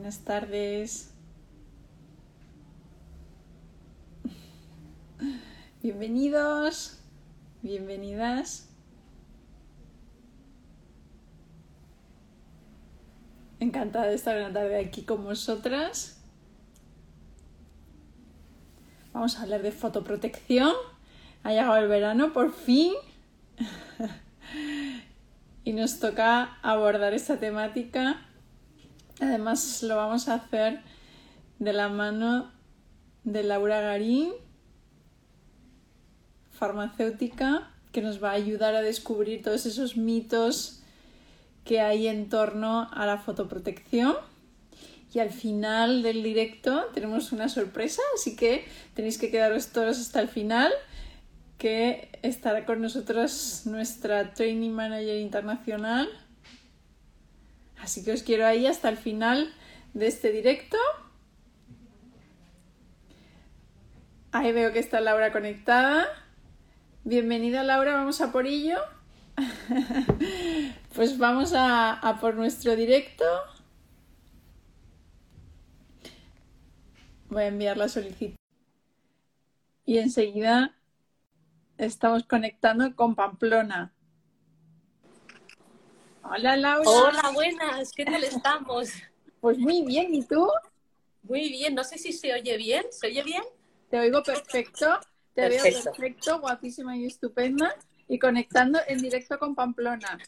buenas tardes. Bienvenidos, bienvenidas. Encantada de estar una tarde aquí con vosotras. Vamos a hablar de fotoprotección. Ha llegado el verano por fin. y nos toca abordar esta temática. Además lo vamos a hacer de la mano de Laura Garín, farmacéutica, que nos va a ayudar a descubrir todos esos mitos que hay en torno a la fotoprotección. Y al final del directo tenemos una sorpresa, así que tenéis que quedaros todos hasta el final que estará con nosotros nuestra Training Manager Internacional. Así que os quiero ahí hasta el final de este directo. Ahí veo que está Laura conectada. Bienvenida Laura, vamos a por ello. pues vamos a, a por nuestro directo. Voy a enviar la solicitud. Y enseguida estamos conectando con Pamplona. Hola Laura. Hola, buenas, ¿qué tal estamos? Pues muy bien, ¿y tú? Muy bien, no sé si se oye bien, ¿se oye bien? Te oigo perfecto, te veo perfecto, guapísima y estupenda y conectando en directo con Pamplona.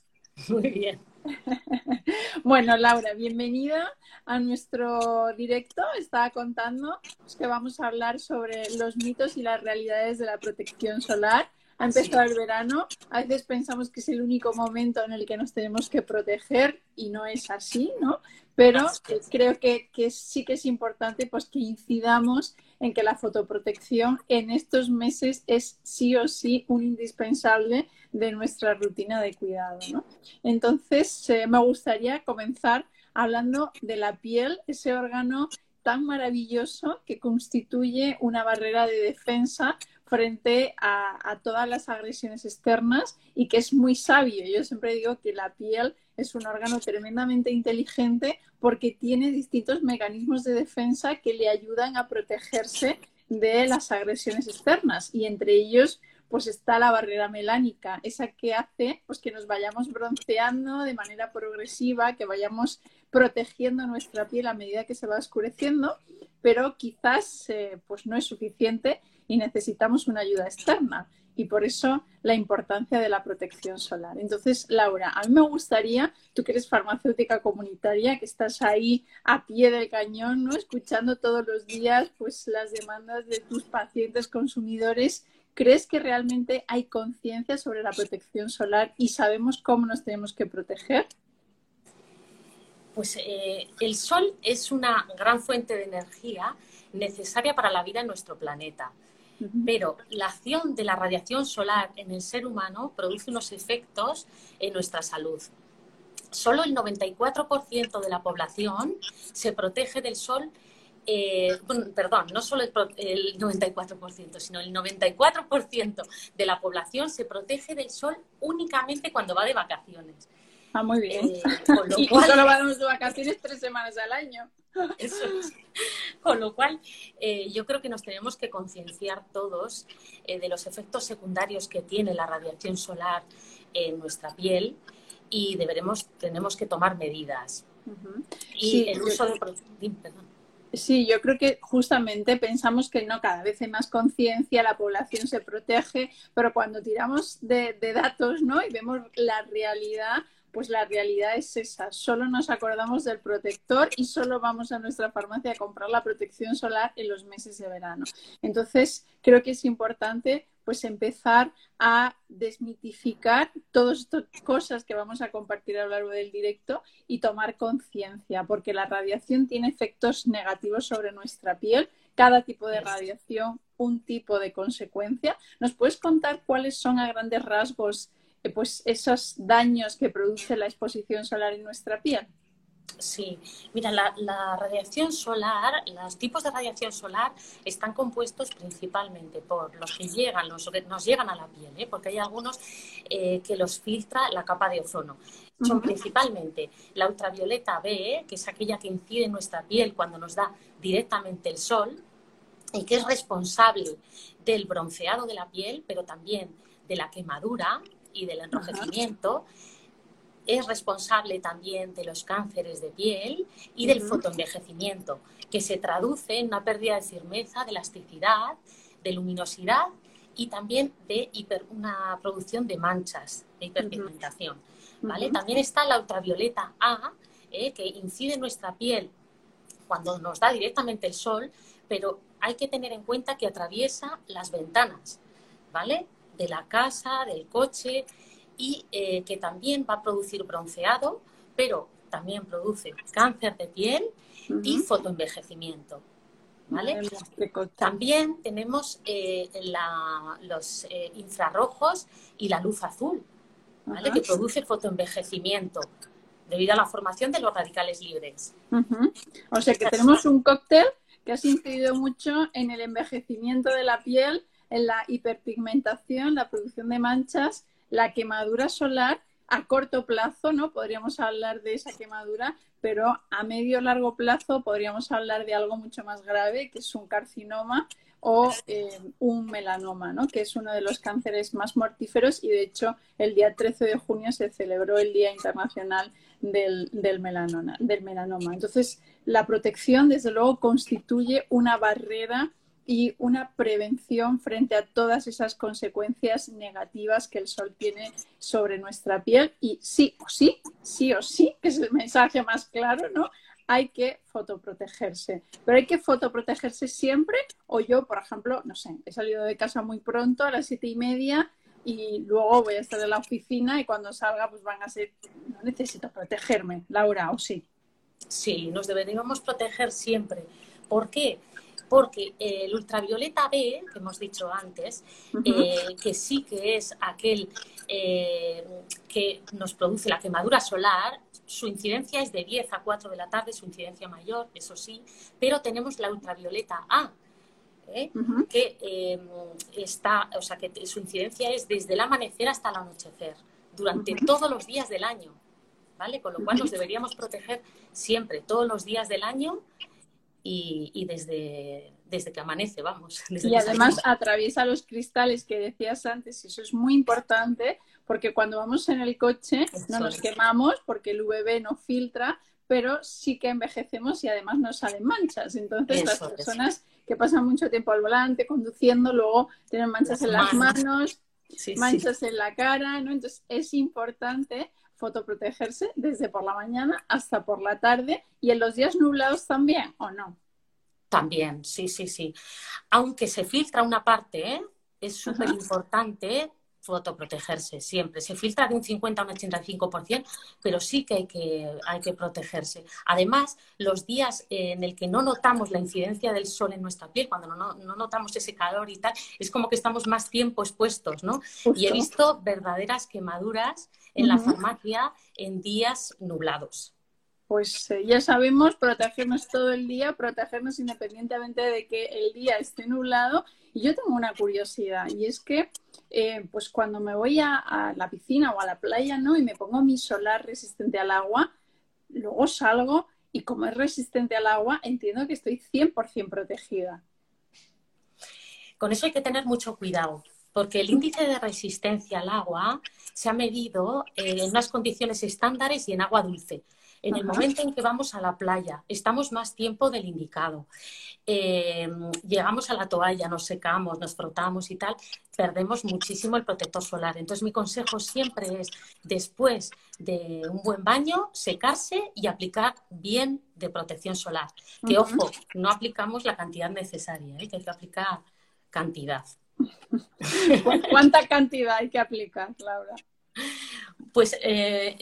Muy bien. bueno, Laura, bienvenida a nuestro directo. Estaba contando que vamos a hablar sobre los mitos y las realidades de la protección solar. Ha empezado el verano, a veces pensamos que es el único momento en el que nos tenemos que proteger y no es así, ¿no? Pero creo que, que sí que es importante pues, que incidamos en que la fotoprotección en estos meses es sí o sí un indispensable de nuestra rutina de cuidado. ¿no? Entonces, eh, me gustaría comenzar hablando de la piel, ese órgano tan maravilloso que constituye una barrera de defensa frente a, todas las agresiones externas y que es muy sabio. Yo siempre digo que la piel es un órgano tremendamente inteligente porque tiene distintos mecanismos de defensa que le ayudan a protegerse de las agresiones externas y entre ellos pues está la barrera melánica, esa que hace pues que nos vayamos bronceando de manera progresiva, que vayamos protegiendo nuestra piel a medida que se va oscureciendo, pero quizás eh, pues no es suficiente y necesitamos una ayuda externa y por eso la importancia de la protección solar. Entonces, Laura, a mí me gustaría, tú que eres farmacéutica comunitaria, que estás ahí a pie del cañón, ¿no? escuchando todos los días pues las demandas de tus pacientes consumidores, ¿crees que realmente hay conciencia sobre la protección solar y sabemos cómo nos tenemos que proteger? Pues eh, el sol es una gran fuente de energía necesaria para la vida en nuestro planeta pero la acción de la radiación solar en el ser humano produce unos efectos en nuestra salud. Solo el 94% de la población se protege del sol eh, perdón, no solo el, 94%, sino el 94% de la población se protege del sol únicamente cuando va de vacaciones. Ah, muy bien. Eh, y solo vamos de vacaciones tres semanas al año. Eso Con lo cual, eh, yo creo que nos tenemos que concienciar todos eh, de los efectos secundarios que tiene la radiación solar en nuestra piel y deberemos, tenemos que tomar medidas. Y sí, el uso de... Sí, yo creo que justamente pensamos que no, cada vez hay más conciencia, la población se protege, pero cuando tiramos de, de datos ¿no? y vemos la realidad, pues la realidad es esa. Solo nos acordamos del protector y solo vamos a nuestra farmacia a comprar la protección solar en los meses de verano. Entonces, creo que es importante pues empezar a desmitificar todas estas cosas que vamos a compartir a lo largo del directo y tomar conciencia, porque la radiación tiene efectos negativos sobre nuestra piel. Cada tipo de radiación, un tipo de consecuencia. ¿Nos puedes contar cuáles son a grandes rasgos pues esos daños que produce la exposición solar en nuestra piel? Sí, mira, la, radiación solar, los tipos de radiación solar están compuestos principalmente por los que llegan, nos llegan a la piel, ¿eh? porque hay algunos eh, que los filtra la capa de ozono. son principalmente la ultravioleta B, que es aquella que incide en nuestra piel cuando nos da directamente el sol y que es responsable del bronceado de la piel, pero también de la quemadura y del enrojecimiento. Es responsable también de los cánceres de piel y del fotoenvejecimiento, que se traduce en una pérdida de firmeza, de elasticidad, de luminosidad y también de una producción de manchas, de hiperpigmentación. ¿vale? También está la ultravioleta A, eh, que incide en nuestra piel cuando nos da directamente el sol, pero hay que tener en cuenta que atraviesa las ventanas, ¿vale? De la casa, del coche y eh, que también va a producir bronceado, pero también produce cáncer de piel y fotoenvejecimiento. ¿Vale? También tenemos eh, los infrarrojos y la luz azul, que produce fotoenvejecimiento debido a la formación de los radicales libres. O sea que tenemos un cóctel que ha incidido mucho en el envejecimiento de la piel, en la hiperpigmentación, la producción de manchas, la quemadura solar a corto plazo, ¿no? Podríamos hablar de esa quemadura, pero a medio largo plazo podríamos hablar de algo mucho más grave, que es un carcinoma o eh, un melanoma, ¿no? que es uno de los cánceres más mortíferos y de hecho el día 13 de junio se celebró el Día Internacional del, melanoma. Entonces, la protección, desde luego, constituye una barrera y una prevención frente a todas esas consecuencias negativas que el sol tiene sobre nuestra piel y sí o sí, sí o sí, que es el mensaje más claro, ¿no? hay que fotoprotegerse. Pero hay que fotoprotegerse siempre. O yo, por ejemplo, no sé, he salido de casa muy pronto a las siete y media y luego voy a estar en la oficina y cuando salga pues van a ser, no necesito protegerme, Laura, ¿o sí? Sí, nos deberíamos proteger siempre. ¿Por qué? Porque el ultravioleta B, que hemos dicho antes, eh, que sí que es aquel eh, que nos produce la quemadura solar, su incidencia es de 10 a 4 de la tarde, su incidencia mayor, eso sí, pero tenemos la ultravioleta A, ¿eh? que eh, está, o sea, que su incidencia es desde el amanecer hasta el anochecer, durante todos los días del año, ¿vale? Con lo cual nos deberíamos proteger siempre, todos los días del año y, desde, desde que amanece, vamos. y además atraviesa los cristales que decías antes, y eso es muy importante porque cuando vamos en el coche no nos quemamos porque el UVB no filtra, pero sí que envejecemos y además nos salen manchas. Entonces las personas que pasan mucho tiempo al volante conduciendo luego tienen manchas en las manos, manchas en la cara, ¿no? Entonces es importante fotoprotegerse desde por la mañana hasta por la tarde y en los días nublados también, ¿o no? También, sí, sí, sí. Aunque se filtra una parte, ¿eh? es súper importante fotoprotegerse siempre. Se filtra de un 50 a un 85%, pero sí que hay que, hay que protegerse. Además, los días en el que no notamos la incidencia del sol en nuestra piel, cuando no, notamos ese calor y tal, es como que estamos más tiempo expuestos, ¿no? Y he visto verdaderas quemaduras en la farmacia en días nublados pues eh, ya sabemos protegernos todo el día, protegernos independientemente de que el día esté nublado. Y yo tengo una curiosidad y es que eh, pues cuando me voy a, la piscina o a la playa, ¿no? Y me pongo mi solar resistente al agua, luego salgo y como es resistente al agua, entiendo que estoy 100% protegida. Con eso hay que tener mucho cuidado, porque el índice de resistencia al agua se ha medido en unas condiciones estándares y en agua dulce. En el momento en que vamos a la playa, estamos más tiempo del indicado. Eh, llegamos a la toalla, nos secamos, nos frotamos y tal, perdemos muchísimo el protector solar. Entonces, mi consejo siempre es, después de un buen baño, secarse y aplicar bien de protección solar. Que, ojo, no aplicamos la cantidad necesaria, ¿eh? que hay que aplicar cantidad. ¿Cuánta cantidad hay que aplicar, Laura? Pues eh,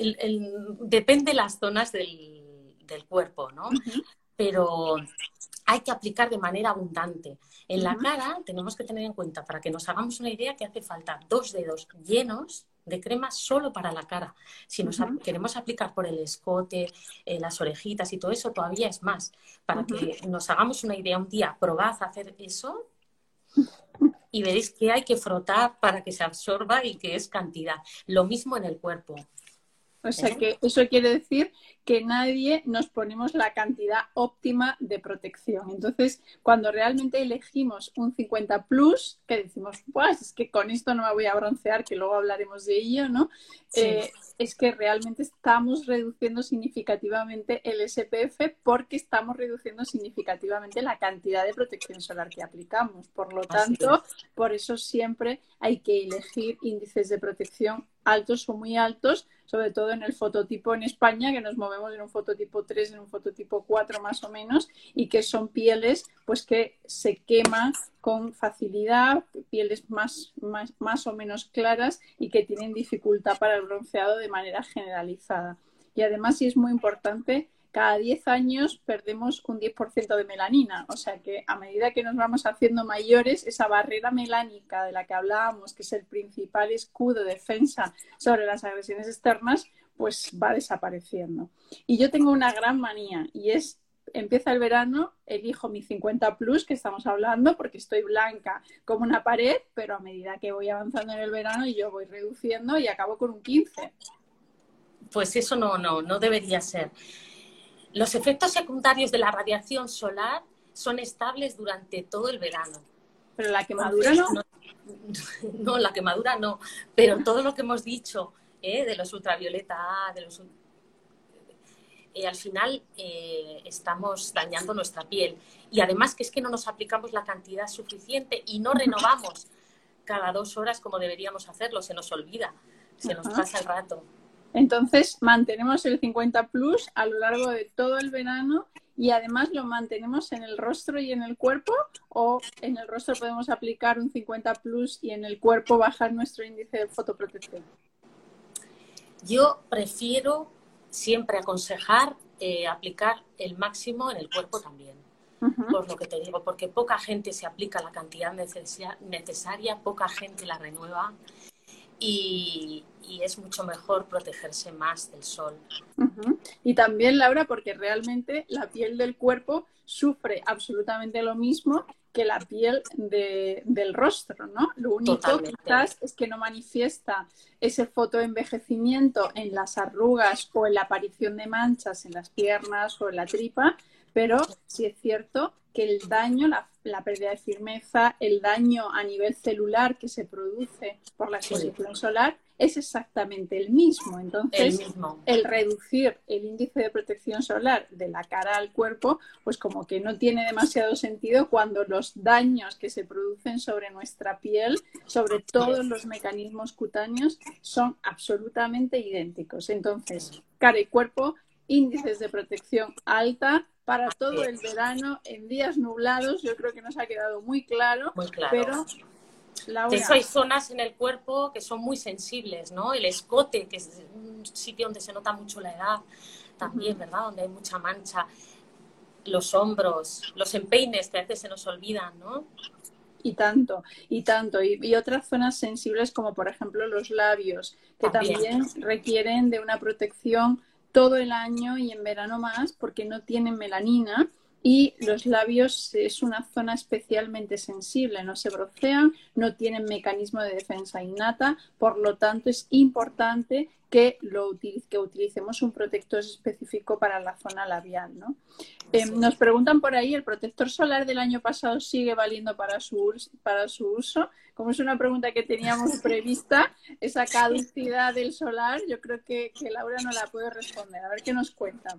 depende las zonas del, cuerpo, ¿no? Pero hay que aplicar de manera abundante. En la cara tenemos que tener en cuenta, para que nos hagamos una idea, que hace falta dos dedos llenos de crema solo para la cara. Si nos queremos aplicar por el escote, eh, las orejitas y todo eso, todavía es más. Para que nos hagamos una idea un día, probad a hacer eso y veréis que hay que frotar para que se absorba y que es cantidad. Lo mismo en el cuerpo. O sea que eso quiere decir que nadie nos ponemos la cantidad óptima de protección. Entonces, cuando realmente elegimos un 50 plus, que decimos, pues es que con esto no me voy a broncear, que luego hablaremos de ello, ¿no? Eh, es que realmente estamos reduciendo significativamente el SPF porque estamos reduciendo significativamente la cantidad de protección solar que aplicamos. Por lo tanto, por eso siempre hay que elegir índices de protección altos o muy altos, sobre todo en el fototipo en España, que nos movemos en un fototipo 3, en un fototipo 4 más o menos, y que son pieles pues que se queman con facilidad, pieles más, más, más o menos claras y que tienen dificultad para el bronceado de manera generalizada. Y además, sí es muy importante cada 10 años perdemos un 10% de melanina. O sea que a medida que nos vamos haciendo mayores, esa barrera melánica de la que hablábamos, que es el principal escudo de defensa sobre las agresiones externas, pues va desapareciendo. Y yo tengo una gran manía y es empieza el verano, elijo mi 50 plus que estamos hablando porque estoy blanca como una pared, pero a medida que voy avanzando en el verano yo voy reduciendo y acabo con un 15. Pues eso no, no, no debería ser. Los efectos secundarios de la radiación solar son estables durante todo el verano. Pero la quemadura no. No, la quemadura no. Pero todo lo que hemos dicho ¿eh? de los ultravioleta A, de los eh, al final eh, estamos dañando nuestra piel. Y además que es que no nos aplicamos la cantidad suficiente y no renovamos cada dos horas como deberíamos hacerlo, se nos olvida, se nos pasa el rato. Entonces, mantenemos el 50 plus a lo largo de todo el verano y además lo mantenemos en el rostro y en el cuerpo o en el rostro podemos aplicar un 50 plus y en el cuerpo bajar nuestro índice de fotoprotección. Yo prefiero siempre aconsejar eh, aplicar el máximo en el cuerpo también. Por lo que te digo, porque poca gente se aplica la cantidad necesaria, poca gente la renueva y, es mucho mejor protegerse más del sol. Y también, Laura, porque realmente la piel del cuerpo sufre absolutamente lo mismo que la piel del rostro, ¿no? Lo único quizás es que no manifiesta ese fotoenvejecimiento en las arrugas o en la aparición de manchas en las piernas o en la tripa, pero sí es cierto que el daño, la, pérdida de firmeza, el daño a nivel celular que se produce por la exposición solar es exactamente el mismo. Entonces, el, reducir el índice de protección solar de la cara al cuerpo, pues como que no tiene demasiado sentido cuando los daños que se producen sobre nuestra piel, sobre todos los mecanismos cutáneos, son absolutamente idénticos. Entonces, cara y cuerpo, índices de protección alta, para todo el verano en días nublados. Yo creo que nos ha quedado muy claro, muy claro. pero hecho, hay zonas en el cuerpo que son muy sensibles, ¿no? El escote, que es un sitio donde se nota mucho la edad, también, ¿verdad? Donde hay mucha mancha. Los hombros, los empeines que a veces se nos olvidan, ¿no? Y tanto, y tanto. Y, otras zonas sensibles como, por ejemplo, los labios, que también requieren de una protección todo el año y en verano más porque no tienen melanina y los labios es una zona especialmente sensible, no se brocean, no tienen mecanismo de defensa innata, por lo tanto es importante que, lo que utilicemos un protector específico para la zona labial. ¿no? Eh, nos preguntan por ahí, ¿el protector solar del año pasado sigue valiendo para su, para su uso? Como es una pregunta que teníamos prevista, esa caducidad del solar, yo creo que, que Laura no la puede responder. A ver qué nos cuenta.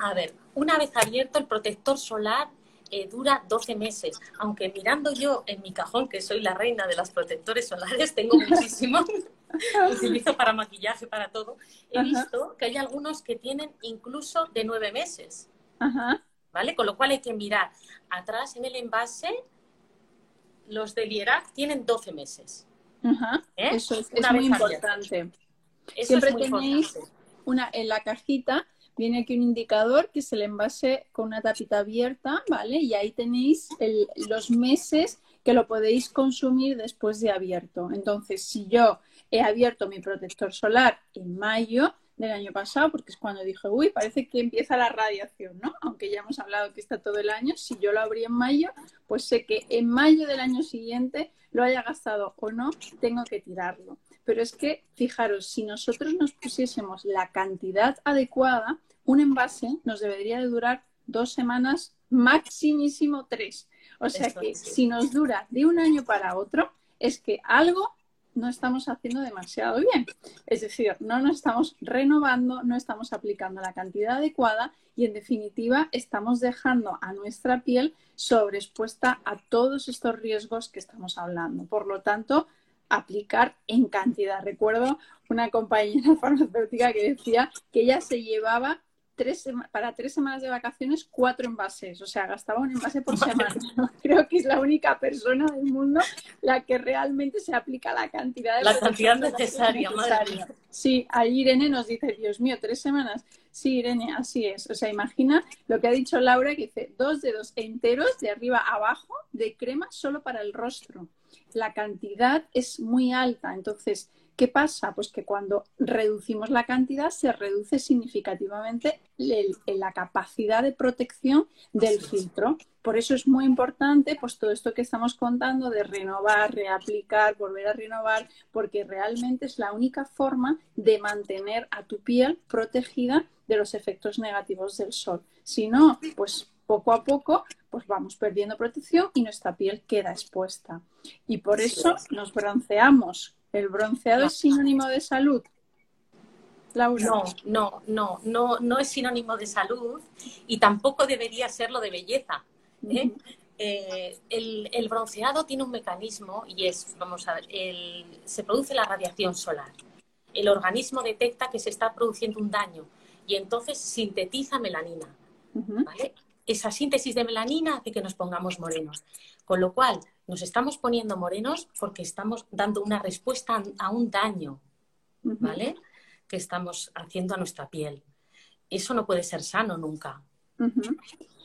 A ver, una vez abierto el protector solar eh, dura 12 meses, aunque mirando yo en mi cajón, que soy la reina de los protectores solares, tengo muchísimo, utilizo para maquillaje, para todo, he visto que hay algunos que tienen incluso de 9 meses. ¿Vale? Con lo cual hay que mirar atrás en el envase, los de Lierac tienen 12 meses. ¿Eh? Eso es, muy importante. Siempre tenéis una en la cajita Viene aquí un indicador que es el envase con una tapita abierta, ¿vale? Y ahí tenéis los meses que lo podéis consumir después de abierto. Entonces, si yo he abierto mi protector solar en mayo del año pasado, porque es cuando dije, uy, parece que empieza la radiación, ¿no? Aunque ya hemos hablado que está todo el año, si yo lo abrí en mayo, pues sé que en mayo del año siguiente, lo haya gastado o no, tengo que tirarlo. pero es que, fijaros, si nosotros nos pusiésemos la cantidad adecuada, un envase nos debería de durar dos semanas, maximísimo tres. O sea que si nos dura de un año para otro, es que algo no estamos haciendo demasiado bien. Es decir, no nos estamos renovando, no estamos aplicando la cantidad adecuada y en definitiva estamos dejando a nuestra piel sobreexpuesta a todos estos riesgos que estamos hablando. Por lo tanto, aplicar en cantidad. Recuerdo una compañera farmacéutica que decía que ella se llevaba para tres semanas de vacaciones cuatro envases, o sea, gastaba un envase por semana. Creo que es la única persona del mundo la que realmente se aplica la cantidad de la cantidad necesaria. Sí, ahí Irene nos dice, Dios mío, tres semanas. Sí, Irene, así es. O sea, imagina lo que ha dicho Laura, que dice dos dedos enteros de arriba a abajo de crema solo para el rostro. La cantidad es muy alta, entonces ¿Qué pasa? Pues que cuando reducimos la cantidad se reduce significativamente la capacidad de protección del filtro. Por eso es muy importante pues todo esto que estamos contando de renovar, reaplicar, volver a renovar, porque realmente es la única forma de mantener a tu piel protegida de los efectos negativos del sol. Si no, pues poco a poco pues vamos perdiendo protección y nuestra piel queda expuesta. Y por eso nos bronceamos ¿El bronceado es sinónimo de salud? Laura. No, no, no, no, no es sinónimo de salud y tampoco debería serlo de belleza. ¿eh? Eh, el, bronceado tiene un mecanismo y es, vamos a ver, se produce la radiación solar. El organismo detecta que se está produciendo un daño y entonces sintetiza melanina. Esa síntesis de melanina hace que nos pongamos morenos. Con lo cual, nos estamos poniendo morenos porque estamos dando una respuesta a un daño, ¿vale? Que estamos haciendo a nuestra piel. Eso no puede ser sano nunca.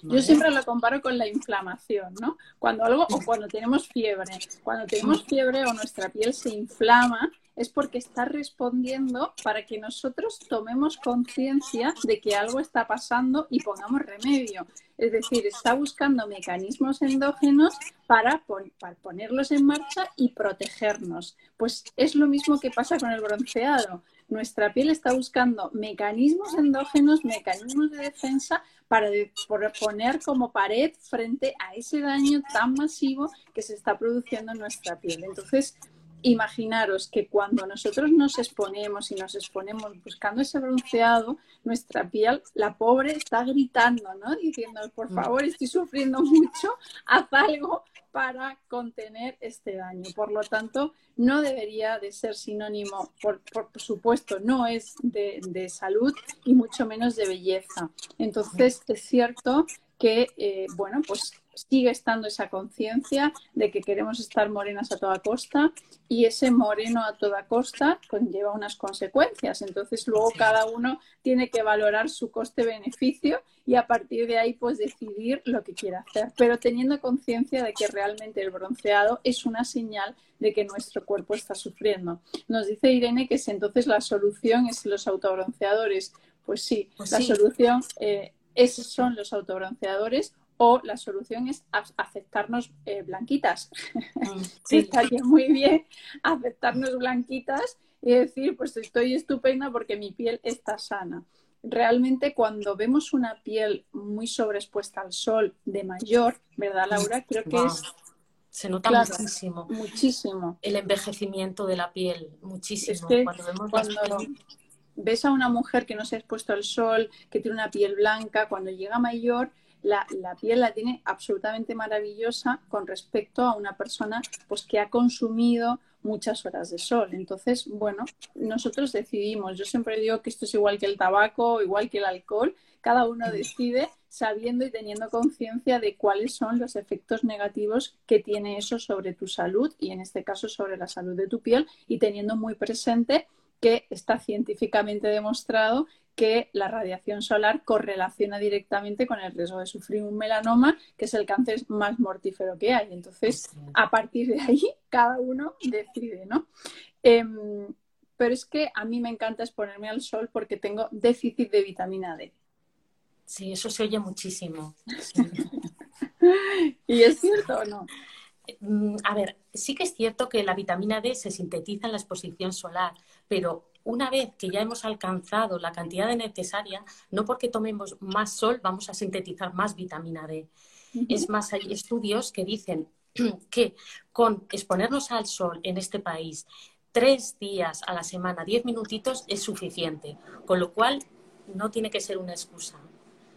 Yo siempre lo comparo con la inflamación, ¿no? Cuando algo, o cuando tenemos fiebre, cuando tenemos fiebre o nuestra piel se inflama, es porque está respondiendo para que nosotros tomemos conciencia de que algo está pasando y pongamos remedio. Es decir, está buscando mecanismos endógenos para, para, ponerlos en marcha y protegernos. Pues es lo mismo que pasa con el bronceado. Nuestra piel está buscando mecanismos endógenos, mecanismos de defensa para poner como pared frente a ese daño tan masivo que se está produciendo en nuestra piel. Entonces, imaginaros que cuando nosotros nos exponemos y nos exponemos buscando ese bronceado, nuestra piel, la pobre, está gritando, ¿no? Diciendo, por mm. favor, estoy sufriendo mucho, haz algo para contener este daño. Por lo tanto, no debería de ser sinónimo, por, supuesto, no es de, de, salud y mucho menos de belleza. Entonces, es cierto que, eh, bueno, pues sigue estando esa conciencia de que queremos estar morenas a toda costa y ese moreno a toda costa conlleva unas consecuencias. Entonces luego cada uno tiene que valorar su coste-beneficio y a partir de ahí pues decidir lo que quiere hacer, pero teniendo conciencia de que realmente el bronceado es una señal de que nuestro cuerpo está sufriendo. Nos dice Irene que si entonces la solución es los autobronceadores. Pues sí, pues la solución eh, esos son los autobronceadores o la solución es aceptarnos eh, blanquitas. Mm, sí. Estaría muy bien aceptarnos blanquitas y decir, pues estoy estupenda porque mi piel está sana. Realmente cuando vemos una piel muy sobreexpuesta al sol de mayor, ¿verdad, Laura? Creo que es... Se nota muchísimo. Muchísimo. El envejecimiento de la piel, muchísimo. cuando vemos cuando ves a una mujer que no se ha expuesto al sol, que tiene una piel blanca, cuando llega mayor la, piel la tiene absolutamente maravillosa con respecto a una persona pues, que ha consumido muchas horas de sol. Entonces, bueno, nosotros decidimos. Yo siempre digo que esto es igual que el tabaco, igual que el alcohol. Cada uno decide sabiendo y teniendo conciencia de cuáles son los efectos negativos que tiene eso sobre tu salud y en este caso sobre la salud de tu piel y teniendo muy presente que está científicamente demostrado que la radiación solar correlaciona directamente con el riesgo de sufrir un melanoma, que es el cáncer más mortífero que hay. Entonces, a partir de ahí, cada uno decide, ¿no? Em, pero es que a mí me encanta exponerme al sol porque tengo déficit de vitamina D. Sí, eso se oye muchísimo. ¿Y es cierto o no? Mm, a ver, sí que es cierto que la vitamina D se sintetiza en la exposición solar, pero una vez que ya hemos alcanzado la cantidad necesaria, no porque tomemos más sol vamos a sintetizar más vitamina D. Es más, hay estudios que dicen que con exponernos al sol en este país tres días a la semana, diez minutitos, es suficiente. Con lo cual, no tiene que ser una excusa.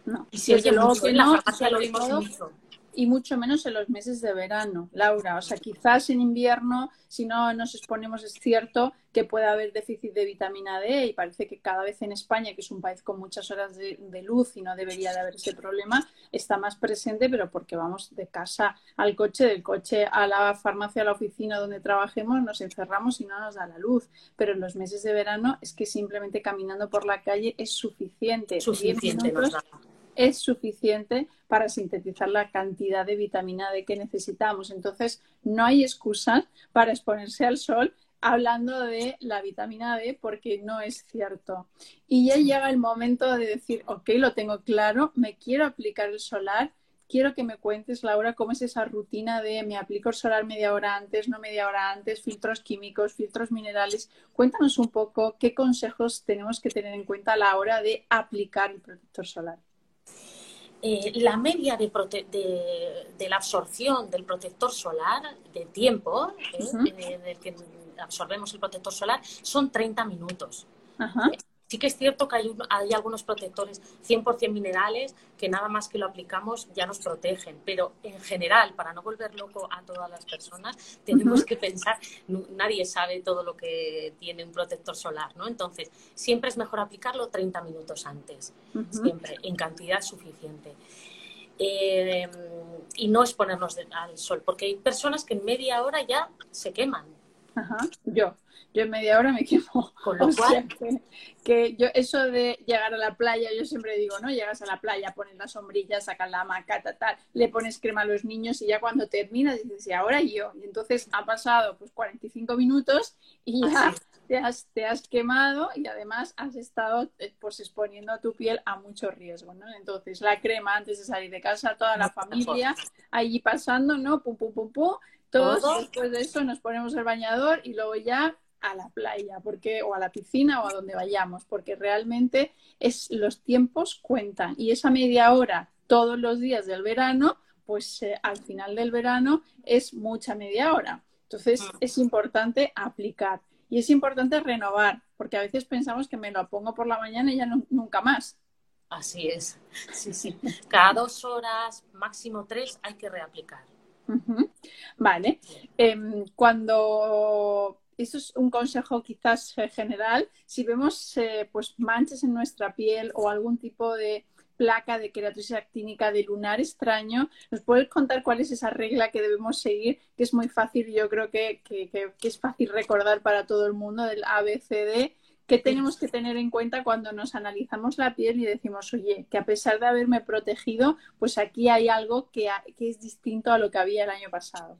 No. Y si oye mucho, en la farmacia lo vimos mucho y mucho menos en los meses de verano, Laura. O sea, quizás en invierno, si no nos exponemos, es cierto que puede haber déficit de vitamina D y parece que cada vez en España, que es un país con muchas horas de, luz y no debería de haber ese problema, está más presente, pero porque vamos de casa al coche, del coche a la farmacia, a la oficina donde trabajemos, nos encerramos y no nos da la luz. Pero en los meses de verano es que simplemente caminando por la calle es suficiente. Suficiente nos da es suficiente para sintetizar la cantidad de vitamina D que necesitamos. Entonces, no hay excusas para exponerse al sol hablando de la vitamina D porque no es cierto. Y ya llega el momento de decir, ok, lo tengo claro, me quiero aplicar el solar. Quiero que me cuentes, Laura, cómo es esa rutina de me aplico el solar media hora antes, no media hora antes, filtros químicos, filtros minerales. Cuéntanos un poco qué consejos tenemos que tener en cuenta a la hora de aplicar el protector solar. Eh, la media de, la absorción del protector solar, de tiempo eh, en el que absorbemos el protector solar, son 30 minutos. Sí que es cierto que hay, hay algunos protectores 100% minerales que nada más que lo aplicamos ya nos protegen, pero en general, para no volver loco a todas las personas, tenemos que pensar, nadie sabe todo lo que tiene un protector solar, ¿no? Entonces, siempre es mejor aplicarlo 30 minutos antes, siempre, en cantidad suficiente. Em, y no exponernos al sol, porque hay personas que en media hora ya se queman. Ajá, yo yo en media hora me quemo. Con lo cual... que, yo, eso de llegar a la playa, yo siempre digo, ¿no? Llegas a la playa, pones la sombrilla, sacas la hamaca, tal, le pones crema a los niños y ya cuando terminas dices, y ahora yo. Y entonces ha pasado pues 45 minutos y ya te has, te has quemado y además has estado eh, pues exponiendo tu piel a mucho riesgo, ¿no? Entonces la crema antes de salir de casa, toda la familia allí pasando, ¿no? Pum, pum, pum, pum. Todos después de eso nos ponemos el bañador y luego ya a la playa porque, o a la piscina o a donde vayamos, porque realmente es, los tiempos cuentan y esa media hora todos los días del verano, pues eh, al final del verano es mucha media hora. Entonces mm. es importante aplicar y es importante renovar, porque a veces pensamos que me lo pongo por la mañana y ya nunca más. Así es, sí, sí. Cada dos horas, máximo tres, hay que reaplicar. Vale. Em, cuando eso es un consejo quizás eh, general. Si vemos eh, pues manchas en nuestra piel o algún tipo de placa de queratosis actínica de lunar extraño, ¿nos puedes contar cuál es esa regla que debemos seguir? Que es muy fácil, yo creo que, es fácil recordar para todo el mundo del ABCD. ¿Qué tenemos que tener en cuenta cuando nos analizamos la piel y decimos, oye, que a pesar de haberme protegido, pues aquí hay algo que, que es distinto a lo que había el año pasado?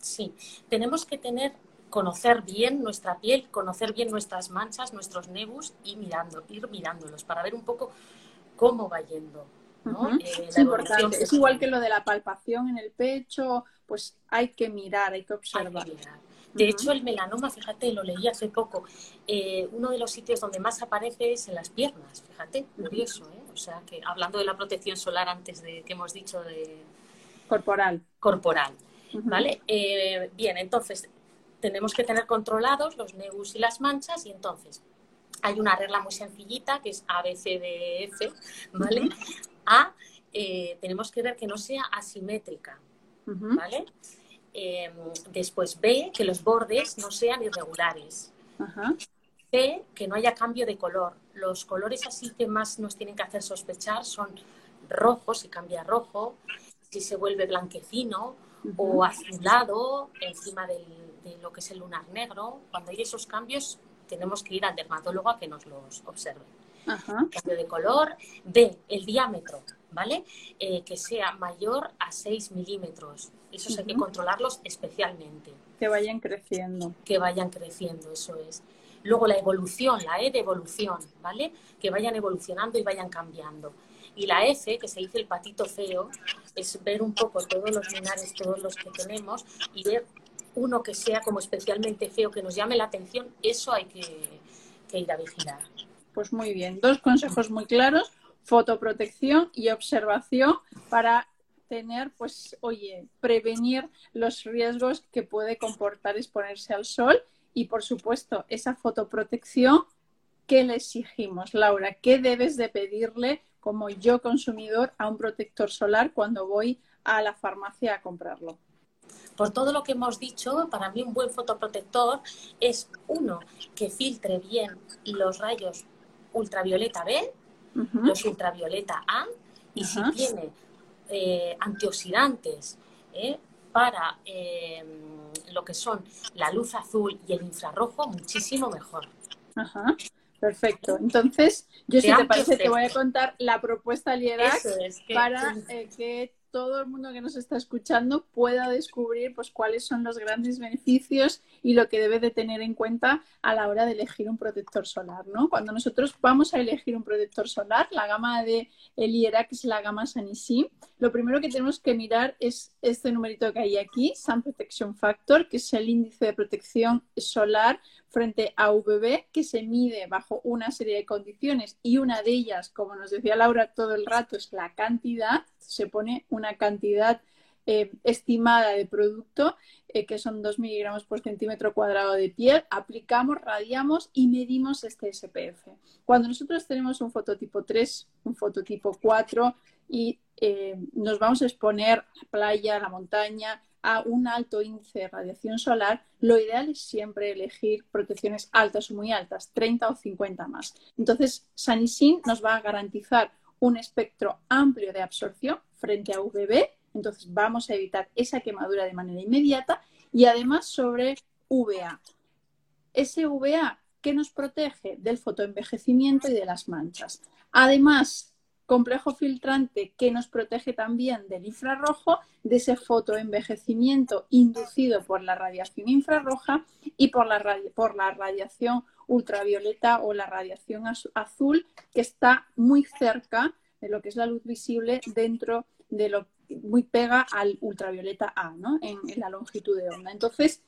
Sí, tenemos que tener conocer bien nuestra piel, conocer bien nuestras manchas, nuestros nebus y mirando, ir mirándolos para ver un poco cómo va yendo. Eh, es importante. Es igual que lo de la palpación en el pecho, pues hay que mirar, hay que observar. De hecho, el melanoma, fíjate, lo leí hace poco, eh, uno de los sitios donde más aparece es en las piernas, fíjate, curioso, ¿eh? O sea, que hablando de la protección solar antes de que hemos dicho de... Corporal. Corporal, ¿vale? Eh, bien, entonces, tenemos que tener controlados los nebus y las manchas y entonces hay una regla muy sencillita que es A, B, C, D, F, ¿vale? A, eh, tenemos que ver que no sea asimétrica, ¿vale? Em, después B, que los bordes no sean irregulares. C, que no haya cambio de color. Los colores así que más nos tienen que hacer sospechar son rojos, si cambia rojo, si se vuelve blanquecino o azulado encima del, de lo que es el lunar negro. Cuando hay esos cambios, tenemos que ir al dermatólogo a que nos los observe. Cambio de color, D, el diámetro, ¿vale? Eh, que sea mayor a 6 milímetros. Esos hay que controlarlos especialmente. Que vayan creciendo. Que vayan creciendo, eso es. Luego la evolución, la E de evolución, ¿vale? Que vayan evolucionando y vayan cambiando. Y la F, que se dice el patito feo, es ver un poco todos los lunares, todos los que tenemos, y ver uno que sea como especialmente feo, que nos llame la atención, eso hay que, ir a vigilar. Pues muy bien, dos consejos muy claros, fotoprotección y observación para tener, pues, oye, prevenir los riesgos que puede comportar exponerse al sol y, por supuesto, esa fotoprotección, ¿qué le exigimos, Laura? ¿Qué debes de pedirle como yo consumidor a un protector solar cuando voy a la farmacia a comprarlo? Por todo lo que hemos dicho, para mí un buen fotoprotector es uno que filtre bien los rayos ultravioleta B, los ultravioleta A, y si tiene eh, antioxidantes eh, para eh, lo que son la luz azul y el infrarrojo, muchísimo mejor. Ajá. Perfecto. Entonces, yo si te parece te voy a contar la propuesta Lierac para que todo el mundo que nos está escuchando pueda descubrir pues cuáles son los grandes beneficios y lo que debe de tener en cuenta a la hora de elegir un protector solar, ¿no? Cuando nosotros vamos a elegir un protector solar, la gama de Eliera, que es la gama Sanisim, lo primero que tenemos que mirar es este numerito que hay aquí, Sun Protection Factor, que es el índice de protección solar frente a UVB, que se mide bajo una serie de condiciones y una de ellas, como nos decía Laura todo el rato, es la cantidad, se pone una cantidad eh, estimada de producto, eh, que son 2 miligramos por centímetro cuadrado de piel, aplicamos, radiamos y medimos este SPF. Cuando nosotros tenemos un fototipo 3, un fototipo 4 y eh, nos vamos a exponer a la playa, a la montaña, a un alto índice de radiación solar, lo ideal es siempre elegir protecciones altas o muy altas, 30 o 50 más. Entonces, Sanisin nos va a garantizar un espectro amplio de absorción frente a UVB, entonces vamos a evitar esa quemadura de manera inmediata y además sobre UVA. Ese UVA que nos protege del fotoenvejecimiento y de las manchas. Además, complejo filtrante que nos protege también del infrarrojo, de ese fotoenvejecimiento inducido por la radiación infrarroja y por la, radiación ultravioleta o la radiación azul que está muy cerca de lo que es la luz visible dentro de lo muy pega al ultravioleta A, ¿no? en, en la longitud de onda. Entonces,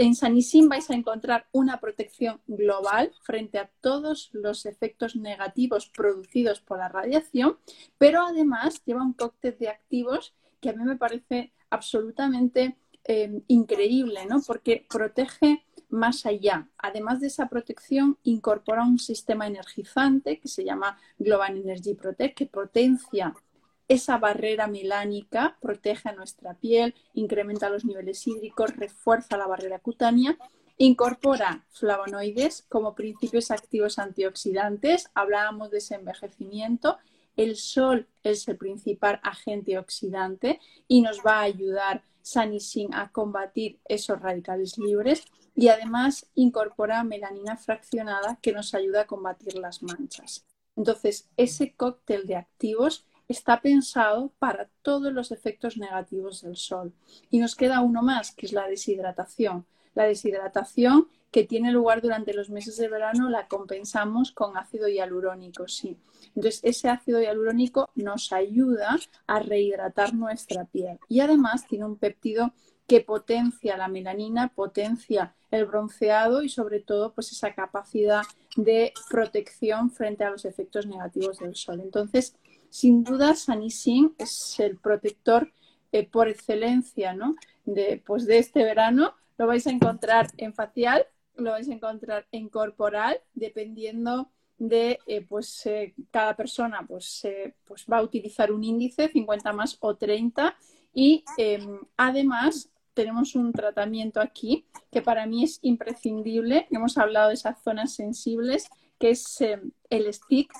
en Sanisim vais a encontrar una protección global frente a todos los efectos negativos producidos por la radiación, pero además lleva un cóctel de activos que a mí me parece absolutamente eh, increíble, ¿no? Porque protege más allá. Además de esa protección, incorpora un sistema energizante que se llama Global Energy Protect, que potencia esa barrera melánica protege a nuestra piel, incrementa los niveles hídricos, refuerza la barrera cutánea, incorpora flavonoides como principios activos antioxidantes. Hablábamos de ese envejecimiento. El sol es el principal agente oxidante y nos va a ayudar Sanisin a combatir esos radicales libres y además incorpora melanina fraccionada que nos ayuda a combatir las manchas. Entonces, ese cóctel de activos está pensado para todos los efectos negativos del sol. Y nos queda uno más, que es la deshidratación. La deshidratación que tiene lugar durante los meses de verano la compensamos con ácido hialurónico, sí. Entonces, ese ácido hialurónico nos ayuda a rehidratar nuestra piel y además tiene un péptido que potencia la melanina, potencia el bronceado y sobre todo pues esa capacidad de protección frente a los efectos negativos del sol. Entonces, sin duda, Sanisin es el protector eh, por excelencia ¿no? de, pues de este verano. Lo vais a encontrar en facial, lo vais a encontrar en corporal, dependiendo de eh, pues eh, cada persona pues, pues va a utilizar un índice 50 más o 30 y em, además tenemos un tratamiento aquí que para mí es imprescindible. Hemos hablado de esas zonas sensibles, que es em, el stick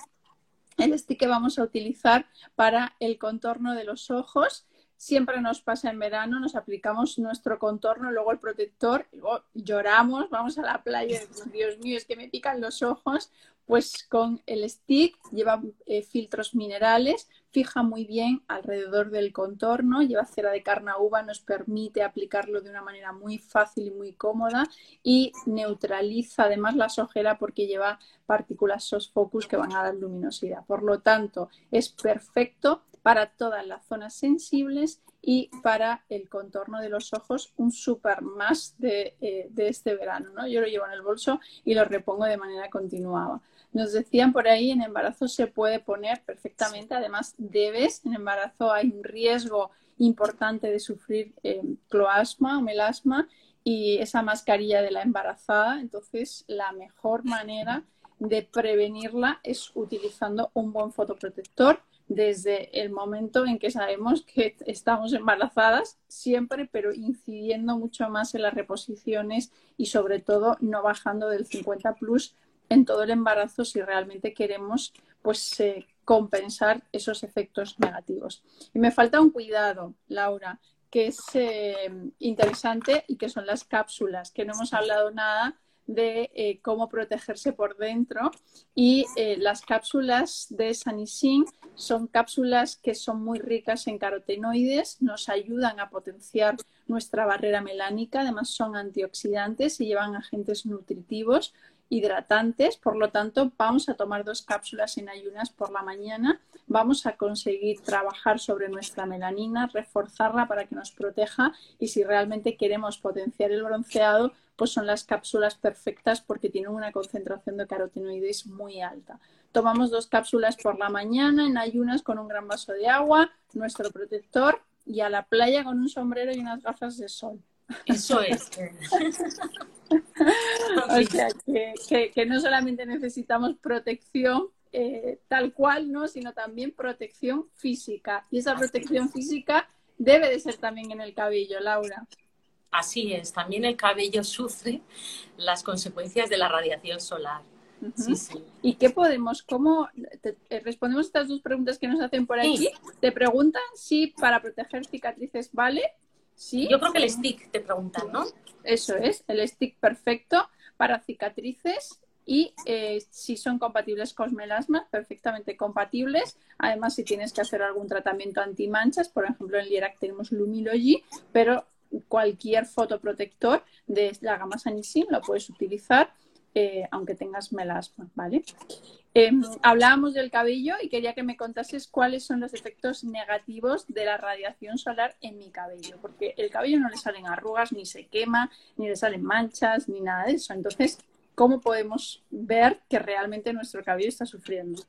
el stick que vamos a utilizar para el contorno de los ojos. Siempre nos pasa en verano, nos aplicamos nuestro contorno, luego el protector, luego lloramos, vamos a la playa, Dios mío, es que me pican los ojos. Pues con el stick lleva eh, filtros minerales, fija muy bien alrededor del contorno, lleva cera de carne uva, nos permite aplicarlo de una manera muy fácil y muy cómoda y neutraliza además la sojera porque lleva partículas soft focus que van a dar luminosidad. Por lo tanto, es perfecto para todas las zonas sensibles y para el contorno de los ojos un super más de, eh, de este verano. ¿no? Yo lo llevo en el bolso y lo repongo de manera continuada. Nos decían por ahí, en embarazo se puede poner perfectamente, además debes, en embarazo hay un riesgo importante de sufrir eh, cloasma o melasma y esa mascarilla de la embarazada, entonces la mejor manera de prevenirla es utilizando un buen fotoprotector desde el momento en que sabemos que estamos embarazadas siempre, pero incidiendo mucho más en las reposiciones y sobre todo no bajando del 50 plus en todo el embarazo si realmente queremos pues eh, compensar esos efectos negativos. Y me falta un cuidado, Laura, que es eh, interesante y que son las cápsulas, que no hemos hablado nada de eh, cómo protegerse por dentro y las cápsulas de Sanisin son cápsulas que son muy ricas en carotenoides, nos ayudan a potenciar nuestra barrera melánica, además son antioxidantes y llevan agentes nutritivos hidratantes, por lo tanto vamos a tomar dos cápsulas en ayunas por la mañana, vamos a conseguir trabajar sobre nuestra melanina, reforzarla para que nos proteja y si realmente queremos potenciar el bronceado, pues son las cápsulas perfectas porque tienen una concentración de carotenoides muy alta. Tomamos dos cápsulas por la mañana en ayunas con un gran vaso de agua, nuestro protector y a la playa con un sombrero y unas gafas de sol. Eso es. o sea, que, no solamente necesitamos protección eh, tal cual, ¿no? sino también protección física. Y esa protección física debe de ser también en el cabello, Laura. Así es, también el cabello sufre las consecuencias de la radiación solar. sí, sí. ¿Y qué podemos, cómo eh, respondemos estas dos preguntas que nos hacen por aquí? Te preguntan si para proteger cicatrices vale yo creo que el stick te preguntan, ¿no? Eso es, el stick perfecto para cicatrices y eh, si son compatibles con melasma, perfectamente compatibles. Además, si tienes que hacer algún tratamiento antimanchas, por ejemplo, en Lierac tenemos Lumilogy, pero cualquier fotoprotector de la gama Sanisin lo puedes utilizar eh, aunque tengas melasma, ¿vale? Em, hablábamos del cabello y quería que me contases cuáles son los efectos negativos de la radiación solar en mi cabello, porque el cabello no le salen arrugas, ni se quema, ni le salen manchas, ni nada de eso. Entonces, ¿cómo podemos ver que realmente nuestro cabello está sufriendo?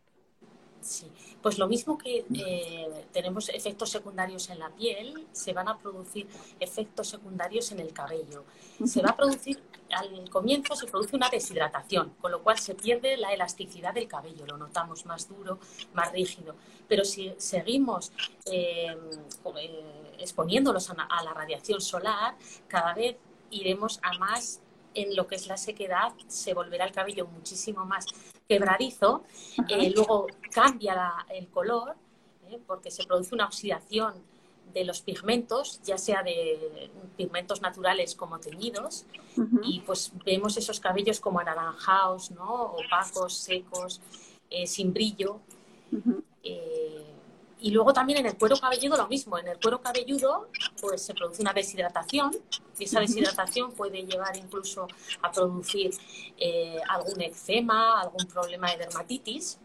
Sí, pues lo mismo que eh, tenemos efectos secundarios en la piel, se van a producir efectos secundarios en el cabello. Se va a producir, al comienzo se produce una deshidratación, con lo cual se pierde la elasticidad del cabello, lo notamos más duro, más rígido. Pero si seguimos eh, eh, exponiéndolos a la radiación solar, cada vez iremos a más en lo que es la sequedad se volverá el cabello muchísimo más quebradizo, eh, luego cambia el color porque se produce una oxidación de los pigmentos, ya sea de pigmentos naturales como teñidos, y pues vemos esos cabellos como anaranjados, ¿no? opacos, secos, eh, sin brillo. Y luego también en el cuero cabelludo lo mismo. En el cuero cabelludo pues se produce una deshidratación y esa deshidratación puede llevar incluso a producir eh, algún eczema, algún problema de dermatitis.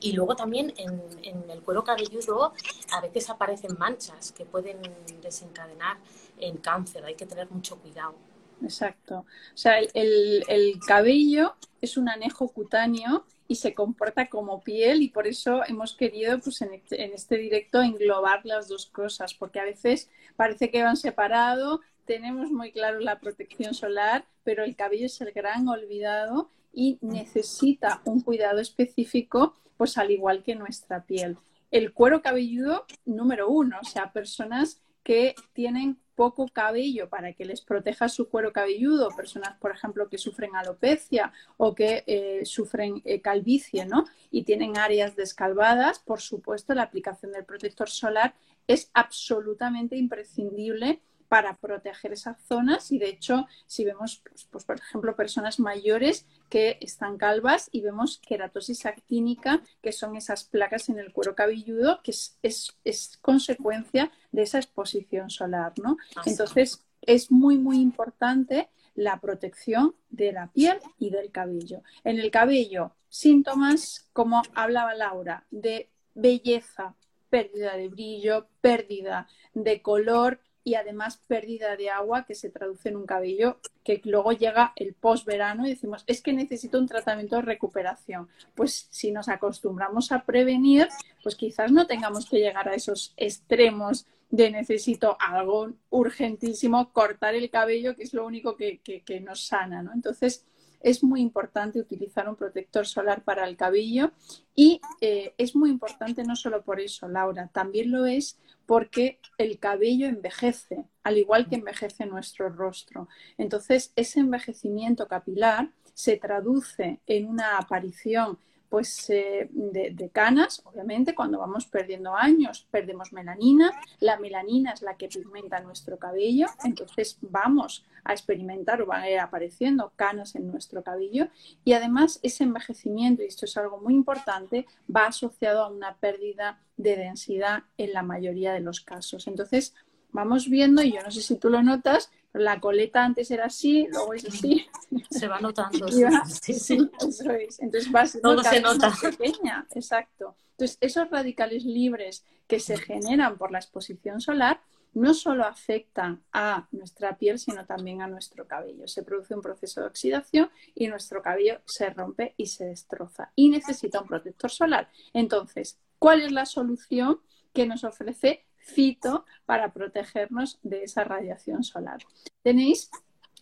Y luego también en, en, el cuero cabelludo a veces aparecen manchas que pueden desencadenar en cáncer. Hay que tener mucho cuidado. Exacto. O sea, el, el cabello es un anejo cutáneo y se comporta como piel y por eso hemos querido pues en este, directo englobar las dos cosas porque a veces parece que van separado tenemos muy claro la protección solar pero el cabello es el gran olvidado y necesita un cuidado específico pues al igual que nuestra piel el cuero cabelludo número uno o sea personas que tienen poco cabello para que les proteja su cuero cabelludo, personas, por ejemplo, que sufren alopecia o que eh, sufren eh, calvicie, ¿no? Y tienen áreas descalvadas, por supuesto, la aplicación del protector solar es absolutamente imprescindible para proteger esas zonas y de hecho si vemos, pues, pues, por ejemplo, personas mayores que están calvas y vemos queratosis actínica, que son esas placas en el cuero cabelludo, que es, es, consecuencia de esa exposición solar, ¿no? Entonces es muy, muy importante la protección de la piel y del cabello. En el cabello, síntomas, como hablaba Laura, de belleza, pérdida de brillo, pérdida de color y además pérdida de agua que se traduce en un cabello que luego llega el posverano y decimos, es que necesito un tratamiento de recuperación. Pues si nos acostumbramos a prevenir, pues quizás no tengamos que llegar a esos extremos de necesito algo urgentísimo, cortar el cabello, que es lo único que, que nos sana, ¿no? Entonces, es muy importante utilizar un protector solar para el cabello y eh, es muy importante no solo por eso, Laura, también lo es porque el cabello envejece, al igual que envejece nuestro rostro. Entonces, ese envejecimiento capilar se traduce en una aparición pues eh, de, canas, obviamente, cuando vamos perdiendo años, perdemos melanina. La melanina es la que pigmenta nuestro cabello, entonces vamos a experimentar o van a ir apareciendo canas en nuestro cabello. Y además ese envejecimiento, y esto es algo muy importante, va asociado a una pérdida de densidad en la mayoría de los casos. Entonces, vamos viendo, y yo no sé si tú lo notas, la coleta antes era así, luego es así. Se va notando. sí, sí, eso es. Entonces va a ser Todo se nota. pequeña, exacto. Entonces, esos radicales libres que se generan por la exposición solar no solo afectan a nuestra piel, sino también a nuestro cabello. Se produce un proceso de oxidación y nuestro cabello se rompe y se destroza y necesita un protector solar. Entonces, ¿cuál es la solución que nos ofrece fito para protegernos de esa radiación solar. Tenéis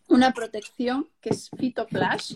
una protección que es Fitoplash,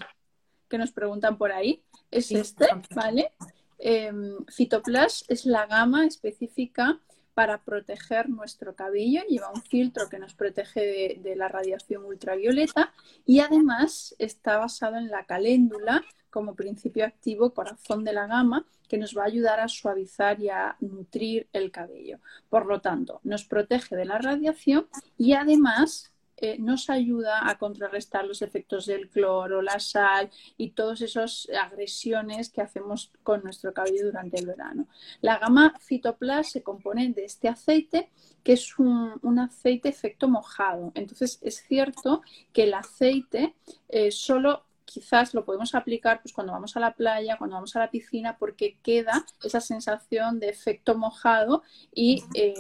que nos preguntan por ahí. Es este, ¿vale? Eh, Fitoplash es la gama específica para proteger nuestro cabello. Lleva un filtro que nos protege de, la radiación ultravioleta y además está basado en la caléndula como principio activo corazón de la gama que nos va a ayudar a suavizar y a nutrir el cabello. Por lo tanto, nos protege de la radiación y además eh, nos ayuda a contrarrestar los efectos del cloro, la sal y todas esas agresiones que hacemos con nuestro cabello durante el verano. La gama Phytoplast se compone de este aceite que es un, aceite efecto mojado. Entonces es cierto que el aceite eh, solo quizás lo podemos aplicar pues, cuando vamos a la playa, cuando vamos a la piscina, porque queda esa sensación de efecto mojado y, eh,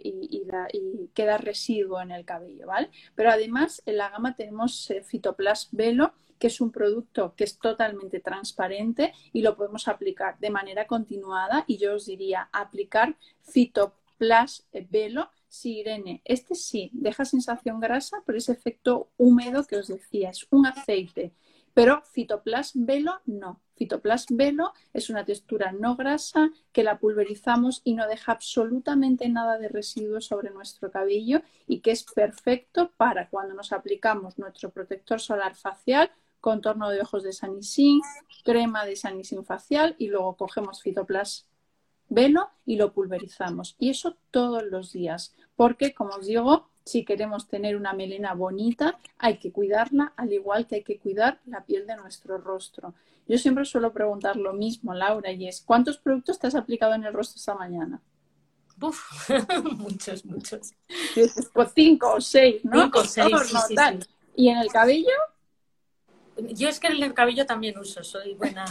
y, queda residuo en el cabello, ¿vale? Pero además en la gama tenemos eh, Phytoplast Velo, que es un producto que es totalmente transparente y lo podemos aplicar de manera continuada y yo os diría aplicar Phytoplast Velo Sí, Irene, este sí, deja sensación grasa, pero ese efecto húmedo que os decía, es un aceite pero Phytoplast Velo no. Phytoplast Velo es una textura no grasa que la pulverizamos y no deja absolutamente nada de residuos sobre nuestro cabello y que es perfecto para cuando nos aplicamos nuestro protector solar facial, contorno de ojos de Sanisin, crema de Sanisin facial y luego cogemos Phytoplast Velo y lo pulverizamos. Y eso todos los días, porque como os digo, si queremos tener una melena bonita, hay que cuidarla, al igual que hay que cuidar la piel de nuestro rostro. Yo siempre suelo preguntar lo mismo, Laura, y es, ¿cuántos productos te has aplicado en el rostro esta mañana? Uf, muchos, muchos. Pues cinco o seis, ¿no? Cinco o seis, sí, ¿Y en el cabello? Yo es que en el cabello también uso, soy buena.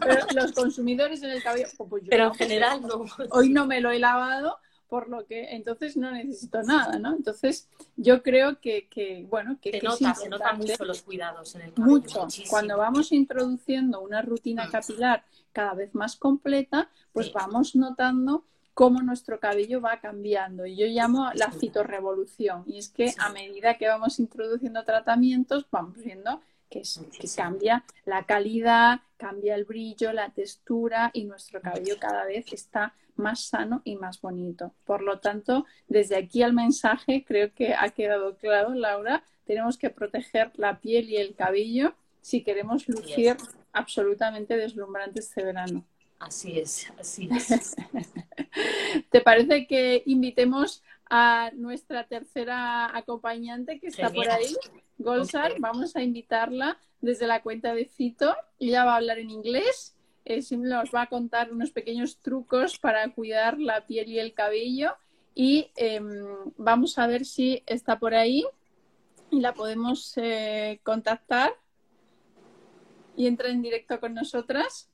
Pero los consumidores en el cabello. Pues Pero en general no. Hoy no me lo he lavado por lo que entonces no necesito nada, ¿no? Entonces yo creo que, bueno, que, se, nota, se notan mucho los cuidados en el cabello. Mucho. Cuando vamos introduciendo una rutina mm. capilar cada vez más completa, pues vamos notando cómo nuestro cabello va cambiando. Y yo llamo la fitorrevolución. Y es que a medida que vamos introduciendo tratamientos, vamos viendo que, que, cambia la calidad, cambia el brillo, la textura y nuestro cabello cada vez está más sano y más bonito. Por lo tanto, desde aquí al mensaje creo que ha quedado claro, Laura, tenemos que proteger la piel y el cabello si queremos lucir absolutamente deslumbrantes este verano. Así es, así es. ¿Te parece que invitemos a nuestra tercera acompañante que está por ahí, Golsar. Vamos a invitarla desde la cuenta de Cito. Ella va a hablar en inglés. Eh, nos va a contar unos pequeños trucos para cuidar la piel y el cabello. Y em, vamos a ver si está por ahí y la podemos eh, contactar y entra en directo con nosotras.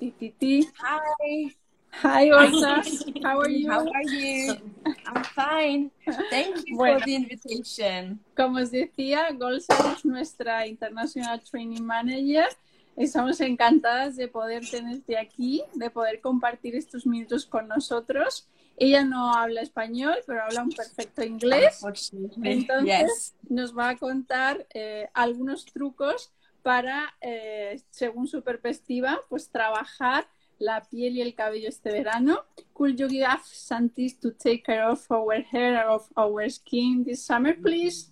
Hi. Hi, Olga. How are you? How are you? I'm fine. Thank you for the invitation. Como os decía, Golsa es nuestra International Training Manager. Estamos encantadas de poder tenerte aquí, de poder compartir estos minutos con nosotros. Ella no habla español, pero habla un perfecto inglés. Entonces nos va a contar eh, algunos trucos para, eh, según su perspectiva, pues trabajar la piel y el cabello este verano. Could you give some tips to take care of our hair of our skin this summer, please?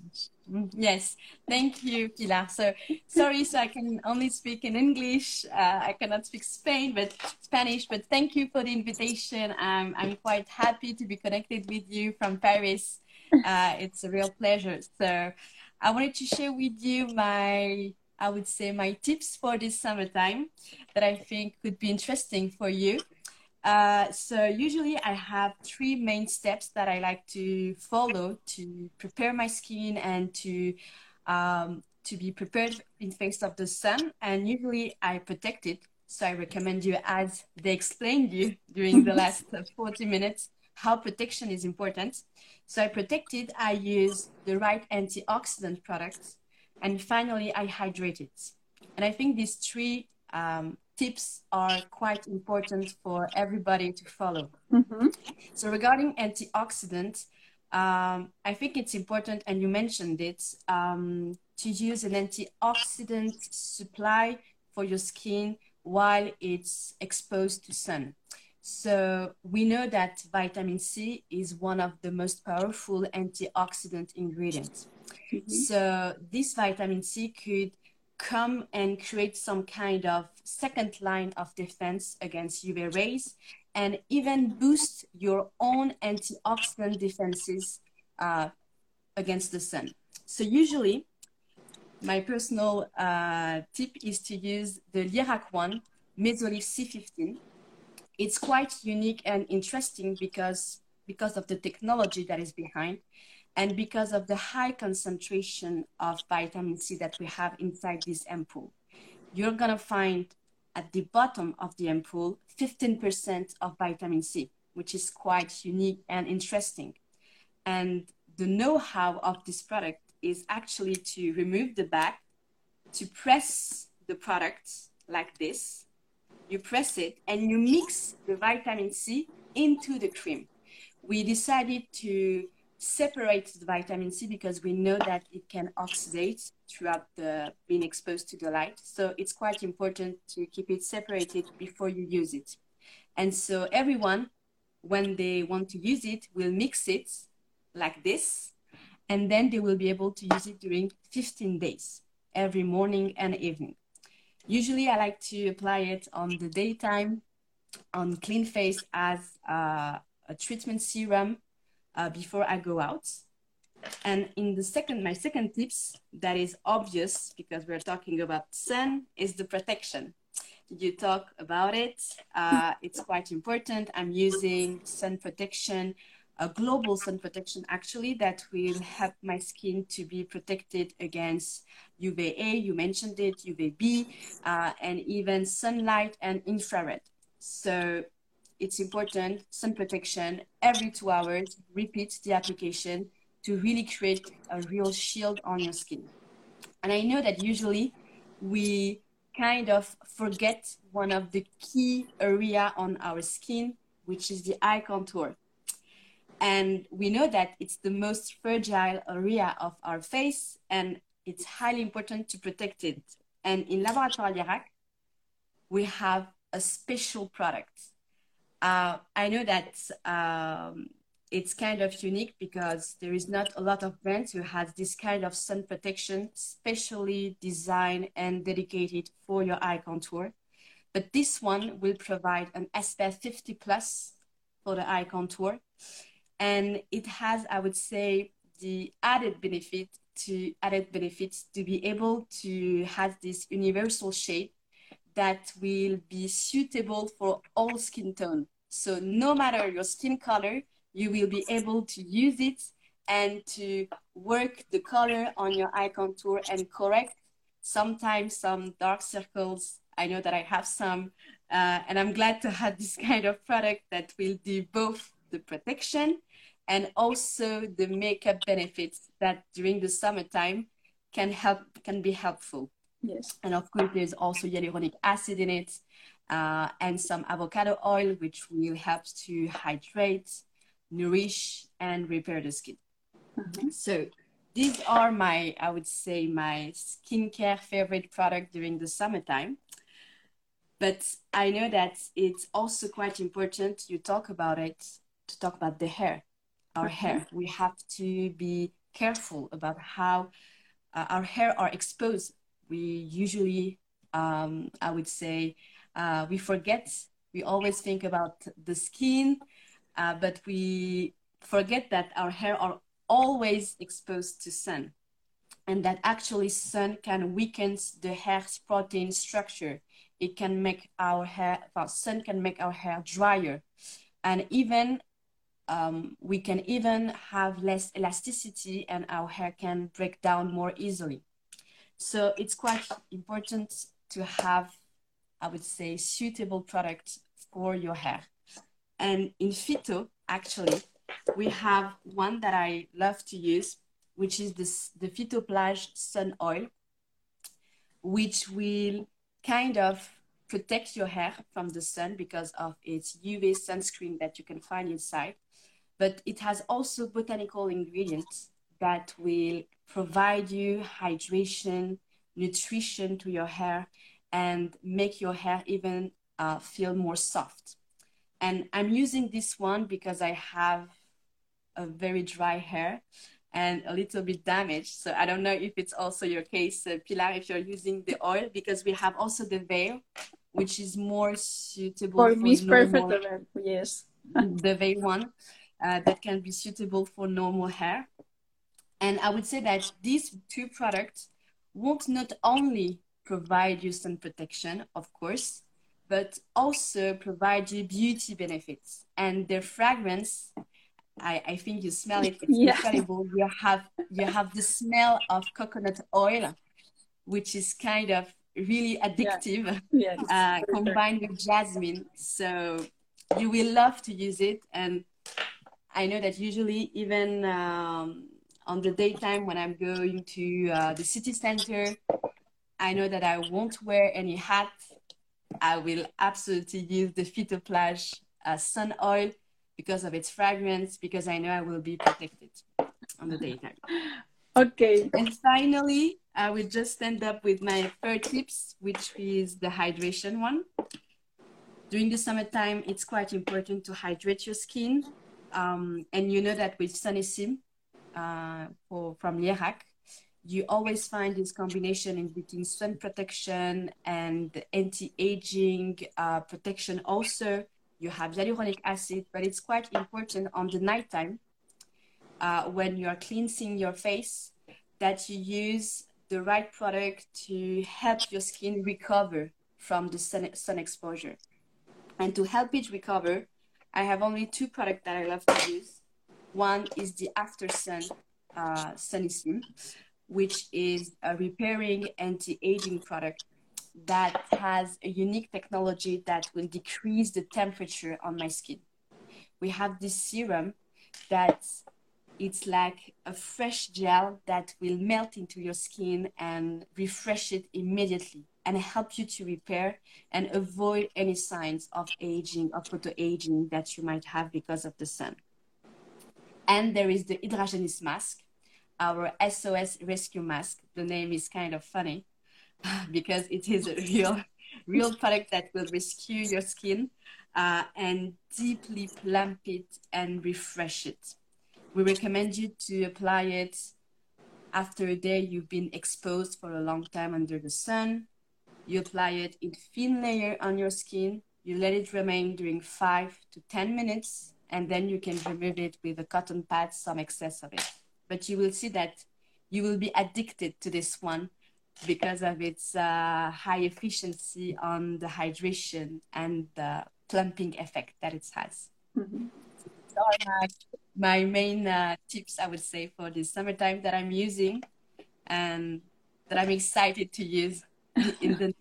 Yes, thank you, Pilar. So sorry, so I can only speak in English. Uh, I cannot speak Spain, but Spanish. But thank you for the invitation. I'm I'm quite happy to be connected with you from Paris. Uh, it's a real pleasure. So I wanted to share with you my I would say my tips for this summertime that I think could be interesting for you. Uh, so usually I have three main steps that I like to follow to prepare my skin and to um, to be prepared in face of the sun. And usually I protect it. So I recommend you, as they explained you during the last 40 minutes, how protection is important. So I protect it. I use the right antioxidant products and finally, I hydrate it. And I think these three um, tips are quite important for everybody to follow. Mm-hmm. So, regarding antioxidants, um, I think it's important, and you mentioned it, um, to use an antioxidant supply for your skin while it's exposed to sun. So we know that vitamin C is one of the most powerful antioxidant ingredients. Mm-hmm. So this vitamin C could come and create some kind of second line of defense against UV rays and even boost your own antioxidant defenses uh, against the sun. So usually my personal uh, tip is to use the Lirac one, Mesolith C15. It's quite unique and interesting because because of the technology that is behind and because of the high concentration of vitamin C that we have inside this ampoule. You're going to find at the bottom of the ampoule 15% of vitamin C, which is quite unique and interesting. And the know how of this product is actually to remove the back, to press the product like this. You press it and you mix the vitamin C into the cream. We decided to separate the vitamin C because we know that it can oxidate throughout the being exposed to the light. So it's quite important to keep it separated before you use it. And so everyone, when they want to use it, will mix it like this, and then they will be able to use it during 15 days, every morning and evening. Usually, I like to apply it on the daytime, on clean face as uh, a treatment serum uh, before I go out. And in the second, my second tips that is obvious because we're talking about sun is the protection. You talk about it. Uh, it's quite important. I'm using sun protection, a global sun protection actually that will help my skin to be protected against UVA. You mentioned it, UVB, uh, and even sunlight and infrared. So it's important, sun protection every two hours, repeat the application to really create a real shield on your skin. And I know that usually we kind of forget one of the key area on our skin, which is the eye contour. And we know that it's the most fragile area of our face and it's highly important to protect it. And in Laboratoire Lirac, we have a special product uh, I know that um, it's kind of unique because there is not a lot of brands who has this kind of sun protection, specially designed and dedicated for your eye contour. But this one will provide an SPF 50 plus for the eye contour. And it has, I would say, the added benefit to added benefits to be able to have this universal shade that will be suitable for all skin tone. So no matter your skin color, you will be able to use it and to work the color on your eye contour and correct sometimes some dark circles. I know that I have some, uh, and I'm glad to have this kind of product that will do both the protection and also the makeup benefits that during the summertime can help can be helpful. Yes. And of course, there's also hyaluronic acid in it uh, and some avocado oil, which will help to hydrate, nourish, and repair the skin. Mm-hmm. So these are my, I would say, my skincare favorite product during the summertime. But I know that it's also quite important you talk about it to talk about the hair, our hair. We have to be careful about how uh, our hair are exposed. We usually, um, I would say, uh, we forget. We always think about the skin, uh, but we forget that our hair are always exposed to sun and that actually sun can weaken the hair's protein structure it can make our hair well, sun can make our hair drier and even um, we can even have less elasticity and our hair can break down more easily so it's quite important to have i would say suitable products for your hair and in phyto actually we have one that I love to use, which is this, the Phytoplage Sun Oil, which will kind of protect your hair from the sun because of its UV sunscreen that you can find inside. But it has also botanical ingredients that will provide you hydration, nutrition to your hair, and make your hair even uh, feel more soft. And I'm using this one because I have a very dry hair and a little bit damaged. So I don't know if it's also your case, uh, Pilar, if you're using the oil, because we have also the veil, which is more suitable for, for me. It's perfect, yes. the veil one uh, that can be suitable for normal hair. And I would say that these two products won't not only provide you sun protection, of course, but also provide you beauty benefits. And their fragrance I, I think you smell it. It's yeah. incredible. You have you have the smell of coconut oil, which is kind of really addictive, yeah. uh, combined with jasmine. So you will love to use it. And I know that usually even um, on the daytime when I'm going to uh, the city center, I know that I won't wear any hat. I will absolutely use the Phytoplage uh, sun oil because of its fragrance, because I know I will be protected on the daytime. Okay. And finally, I will just end up with my third tips, which is the hydration one. During the summertime, it's quite important to hydrate your skin. Um, and you know that with Sunnisim uh, for, from Lierac, you always find this combination in between sun protection and anti-aging uh, protection also you have hyaluronic acid, but it's quite important on the nighttime uh, when you are cleansing your face that you use the right product to help your skin recover from the sun, sun exposure. And to help it recover, I have only two products that I love to use. One is the After Sun uh, which is a repairing anti-aging product that has a unique technology that will decrease the temperature on my skin. We have this serum that it's like a fresh gel that will melt into your skin and refresh it immediately and help you to repair and avoid any signs of aging or photoaging that you might have because of the sun. And there is the Hydragenis mask, our SOS rescue mask. The name is kind of funny because it is a real, real product that will rescue your skin uh, and deeply plump it and refresh it. We recommend you to apply it after a day you've been exposed for a long time under the sun, You apply it in thin layer on your skin. You let it remain during five to 10 minutes, and then you can remove it with a cotton pad, some excess of it. But you will see that you will be addicted to this one because of its uh, high efficiency on the hydration and the plumping effect that it has. Mm-hmm. So my, my main uh, tips, I would say, for this summertime that I'm using and that I'm excited to use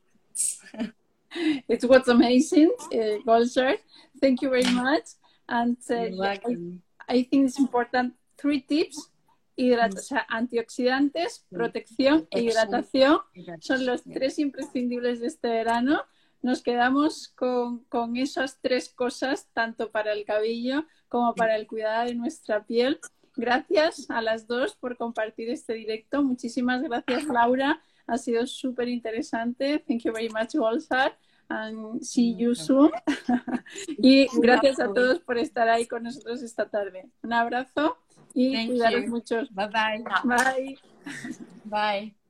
it was amazing, uh, Goldsher. Thank you very much. And uh, I, think it's important three tips sea, antioxidantes, protección e hidratación son los tres imprescindibles de este verano. Nos quedamos con, con, esas tres cosas, tanto para el cabello como para el cuidado de nuestra piel. Gracias a las dos por compartir este directo. Muchísimas gracias, Laura. Ha sido súper interesante. Thank you very much, Golsar. And see you soon. y gracias a todos por estar ahí con nosotros esta tarde. Un abrazo y Thank cuidaros you. mucho. Bye bye. Bye. Bye.